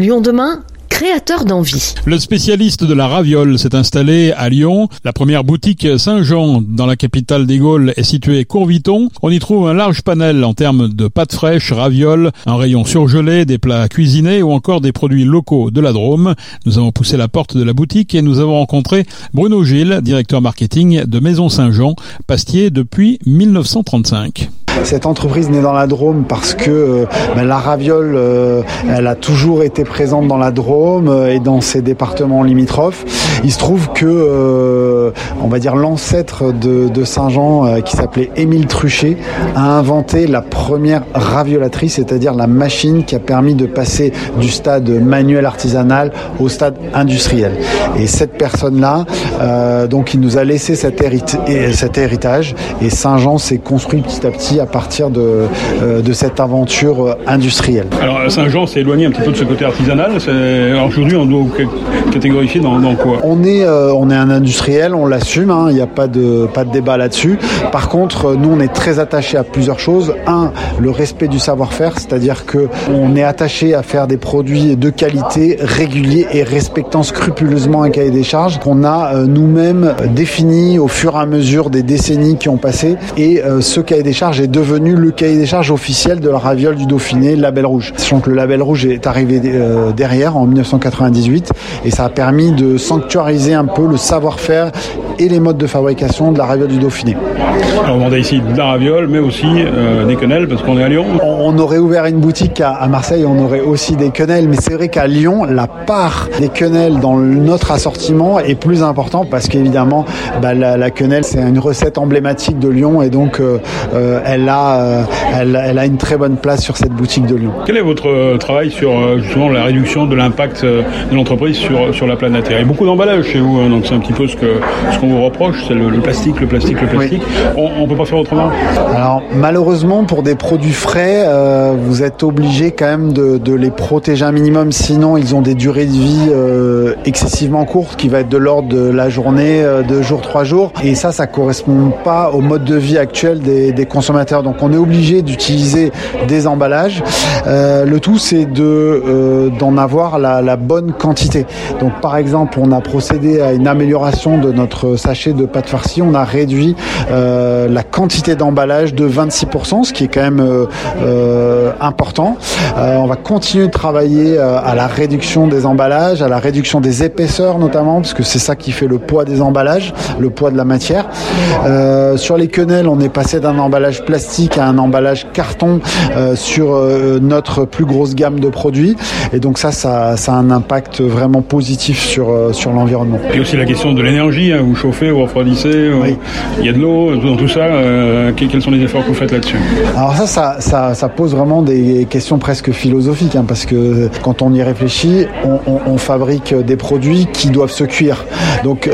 Lyon demain créateur d'envie. Le spécialiste de la raviole s'est installé à Lyon. La première boutique Saint-Jean dans la capitale des Gaules est située Courviton. On y trouve un large panel en termes de pâtes fraîches, ravioles, un rayon surgelé, des plats cuisinés ou encore des produits locaux de la Drôme. Nous avons poussé la porte de la boutique et nous avons rencontré Bruno Gilles, directeur marketing de Maison Saint-Jean, pastier depuis 1935. Cette entreprise naît dans la Drôme parce que euh, ben, la raviole, euh, elle a toujours été présente dans la Drôme euh, et dans ses départements limitrophes. Il se trouve que, on va dire, l'ancêtre de, Saint-Jean, qui s'appelait Émile Truchet, a inventé la première raviolatrice, c'est-à-dire la machine qui a permis de passer du stade manuel artisanal au stade industriel. Et cette personne-là, donc, il nous a laissé cet héritage et Saint-Jean s'est construit petit à petit à partir de, euh, de cette aventure euh, industrielle. Alors Saint-Jean s'est éloigné un petit peu de ce côté artisanal. Aujourd'hui, on doit catégorifier dans, dans quoi? On est, euh, on est un industriel, on l'assume, hein, il n'y a pas de, pas de débat là-dessus. Par contre, nous, on est très attaché à plusieurs choses. Un, le respect du savoir-faire, c'est-à-dire que on est attaché à faire des produits de qualité, réguliers et respectant scrupuleusement un cahier des charges qu'on a nous-mêmes défini au fur et à mesure des décennies qui ont passé. Et ce cahier des charges est devenu le cahier des charges officiel de la raviole du Dauphiné, Label Rouge. Sachant que le Label Rouge est arrivé euh, derrière en 1998 et ça a permis de sanctuariser un peu le savoir-faire et les modes de fabrication de la raviole du Dauphiné. on vendait ici de la raviole, mais aussi euh, des quenelles, parce qu'on est à Lyon. On, aurait ouvert une boutique à, Marseille, on aurait aussi des quenelles, mais c'est vrai qu'à Lyon, la part des quenelles dans notre assortiment est plus importante parce qu'évidemment, bah, la, quenelle, c'est une recette emblématique de Lyon et donc euh, elle elle a, euh, elle, a une très bonne place sur cette boutique de Lyon. Quel est votre euh, travail sur euh, justement la réduction de l'impact de l'entreprise sur, sur la planète Il y a beaucoup d'emballages chez vous, hein, donc c'est un petit peu ce qu'on ce qu'on vous reproche, c'est le, plastique, le plastique, le plastique. On ne peut pas faire autrement? Alors malheureusement, pour des produits frais, vous êtes obligé quand même de, de, les protéger un minimum, sinon ils ont des durées de vie excessivement courtes, qui va être de l'ordre de la journée, deux jours, trois jours. Et ça, ça correspond pas au mode de vie actuel des, des consommateurs donc on est obligé d'utiliser des emballages. Euh, le tout c'est de euh, d'en avoir la, bonne quantité. Donc par exemple, on a procédé à une amélioration de notre sachet de pâte farcie. On a réduit euh, la quantité d'emballage de 26%, ce qui est quand même important. on va continuer de travailler à la réduction des emballages, à la réduction des épaisseurs notamment, parce que c'est ça qui fait le poids des emballages, le poids de la matière. sur les quenelles, on est passé d'un emballage plastique à un emballage carton euh, sur euh, notre plus grosse gamme de produits. Et donc ça, ça, a un impact vraiment positif sur, euh, sur l'environnement. Et aussi la question de l'énergie, hein, vous chauffez, vous refroidissez, il y a de l'eau, dans tout ça, quels sont les efforts que vous faites là-dessus? Alors ça, ça, ça, pose vraiment des questions presque philosophiques, hein, parce que quand on y réfléchit, on, fabrique des produits qui doivent se cuire. Donc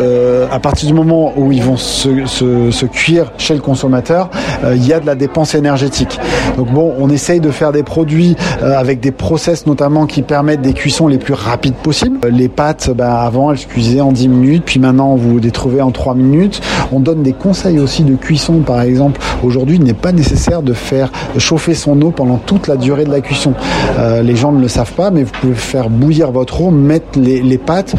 à partir du moment où ils vont se, se, se cuire chez le consommateur, il y a de la dépenses énergétiques. Donc bon, on essaye de faire des produits euh, avec des process notamment qui permettent des cuissons les plus rapides possibles. Euh, les pâtes, bah, avant, elles se cuisaient en 10 minutes, puis maintenant, vous les trouvez en 3 minutes. On donne des conseils aussi de cuisson, par exemple. Aujourd'hui, il n'est pas nécessaire de faire chauffer son eau pendant toute la durée de la cuisson. Euh, les gens ne le savent pas, mais vous pouvez faire bouillir votre eau, mettre les, les pâtes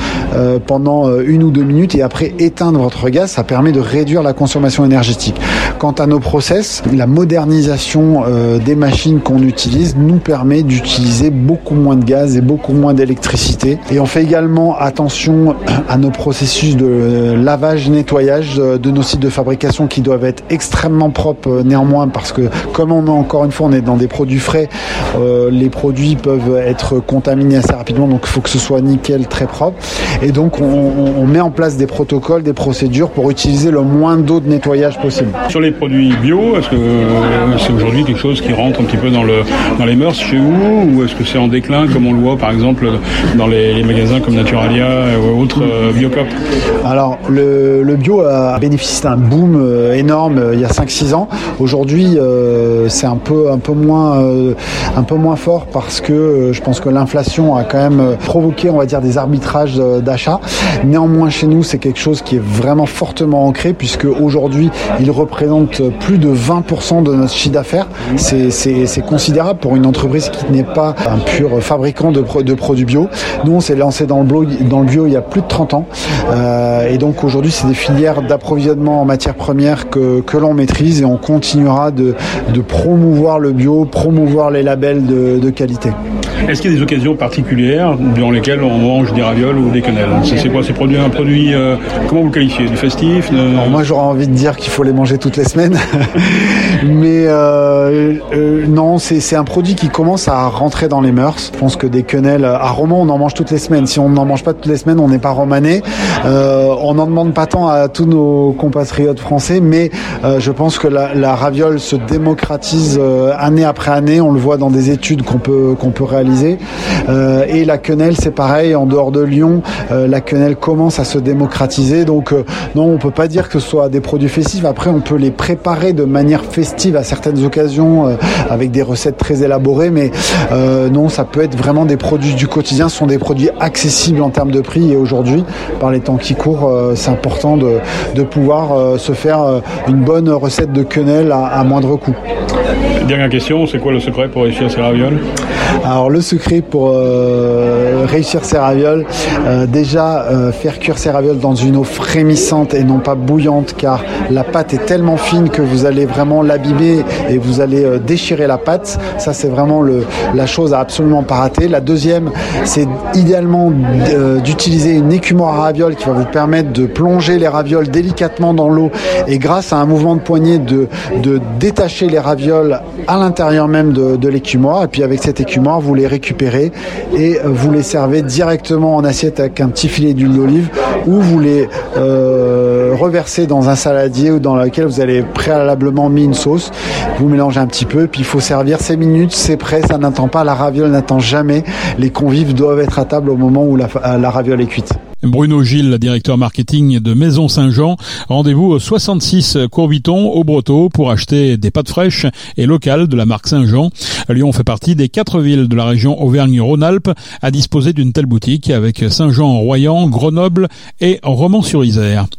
pendant une ou deux minutes et après éteindre votre gaz. Ça permet de réduire la consommation énergétique. Quant à nos process, la modernisation euh, des machines qu'on utilise nous permet d'utiliser beaucoup moins de gaz et beaucoup moins d'électricité. Et on fait également attention à nos processus de lavage, nettoyage euh, de nos sites de fabrication qui doivent être extrêmement propres euh, néanmoins parce que comme on a encore une fois on est dans des produits frais, les produits peuvent être contaminés assez rapidement donc il faut que ce soit nickel, très propre. Et donc on, met en place des protocoles, des procédures pour utiliser le moins d'eau de nettoyage possible. Sur les produits bio, est-ce que euh, c'est aujourd'hui quelque chose qui rentre un petit peu dans, le, dans les mœurs chez vous ou est-ce que c'est en déclin comme on le voit par exemple dans les, magasins comme Naturalia ou autres euh, Biocop Alors le, bio a bénéficié d'un boom euh, énorme il y a 5-6 ans. Aujourd'hui c'est un peu, un, peu moins, un peu moins fort parce que je pense que l'inflation a quand même provoqué on va dire des arbitrages d'achat. Néanmoins chez nous c'est quelque chose qui est vraiment fortement ancré puisque aujourd'hui il représente plus de 20% 10% de notre chiffre d'affaires. C'est considérable pour une entreprise qui n'est pas un pur fabricant de, produits bio. Nous, on s'est lancé dans le, bio, il y a plus de 30 ans. Euh, et donc aujourd'hui, c'est des filières d'approvisionnement en matières premières que, l'on maîtrise et on continuera de, promouvoir le bio, promouvoir les labels de qualité. Est-ce qu'il y a des occasions particulières durant lesquelles on mange des ravioles ou des quenelles C'est quoi C'est produit, un produit, euh, comment vous le qualifiez Du festif Moi j'aurais envie de dire qu'il faut les manger toutes les semaines. Mais euh, euh, non, c'est un produit qui commence à rentrer dans les mœurs. Je pense que des quenelles, à Romans on en mange toutes les semaines. Si on n'en mange pas toutes les semaines, on n'est pas. Euh, on n'en demande pas tant à tous nos compatriotes français, mais je pense que la, la, raviole se démocratise année après année. On le voit dans des études qu'on peut, qu'on peut réaliser. Euh, et la quenelle, c'est pareil. En dehors de Lyon, euh, la quenelle commence à se démocratiser. Donc non, on peut pas dire que ce soit des produits festifs. Après, on peut les préparer de manière festive à certaines occasions avec des recettes très élaborées, mais non, ça peut être vraiment des produits du quotidien. Ce sont des produits accessibles en termes de prix. Et aujourd'hui, par les temps qui courent, c'est important de, pouvoir se faire une bonne recette de quenelle à moindre coût. Dernière question, c'est quoi le secret pour réussir ces ravioles Alors le secret pour euh, réussir ces ravioles, euh, déjà euh, faire cuire ces ravioles dans une eau frémissante et non pas bouillante car la pâte est tellement fine que vous allez vraiment l'abîmer et vous allez déchirer la pâte. Ça c'est vraiment la chose à absolument pas rater. La deuxième, c'est idéalement d'utiliser une écumoire à ravioles qui va vous permettre de plonger les ravioles délicatement dans l'eau et grâce à un mouvement de poignet de, de détacher les ravioles à l'intérieur même de, de l'écumoire. Et puis avec cette écumoire, vous les récupérez et vous les servez directement en assiette avec un petit filet d'huile d'olive ou vous les euh, reversez dans un saladier ou dans lequel vous avez préalablement mis une sauce. Vous mélangez un petit peu, puis il faut servir 5 minutes, c'est prêt, ça n'attend pas, la raviole n'attend jamais. Les convives doivent être à table au moment où la, la raviole est cuite. Bruno Gilles, directeur marketing de Maison Saint-Jean. Rendez-vous au 66 Courbiton au Breteau pour acheter des pâtes fraîches et locales de la marque Saint-Jean. Lyon fait partie des quatre villes de la région Auvergne-Rhône-Alpes à disposer d'une telle boutique avec Saint-Jean-Royan, Grenoble et Romans-sur-Isère.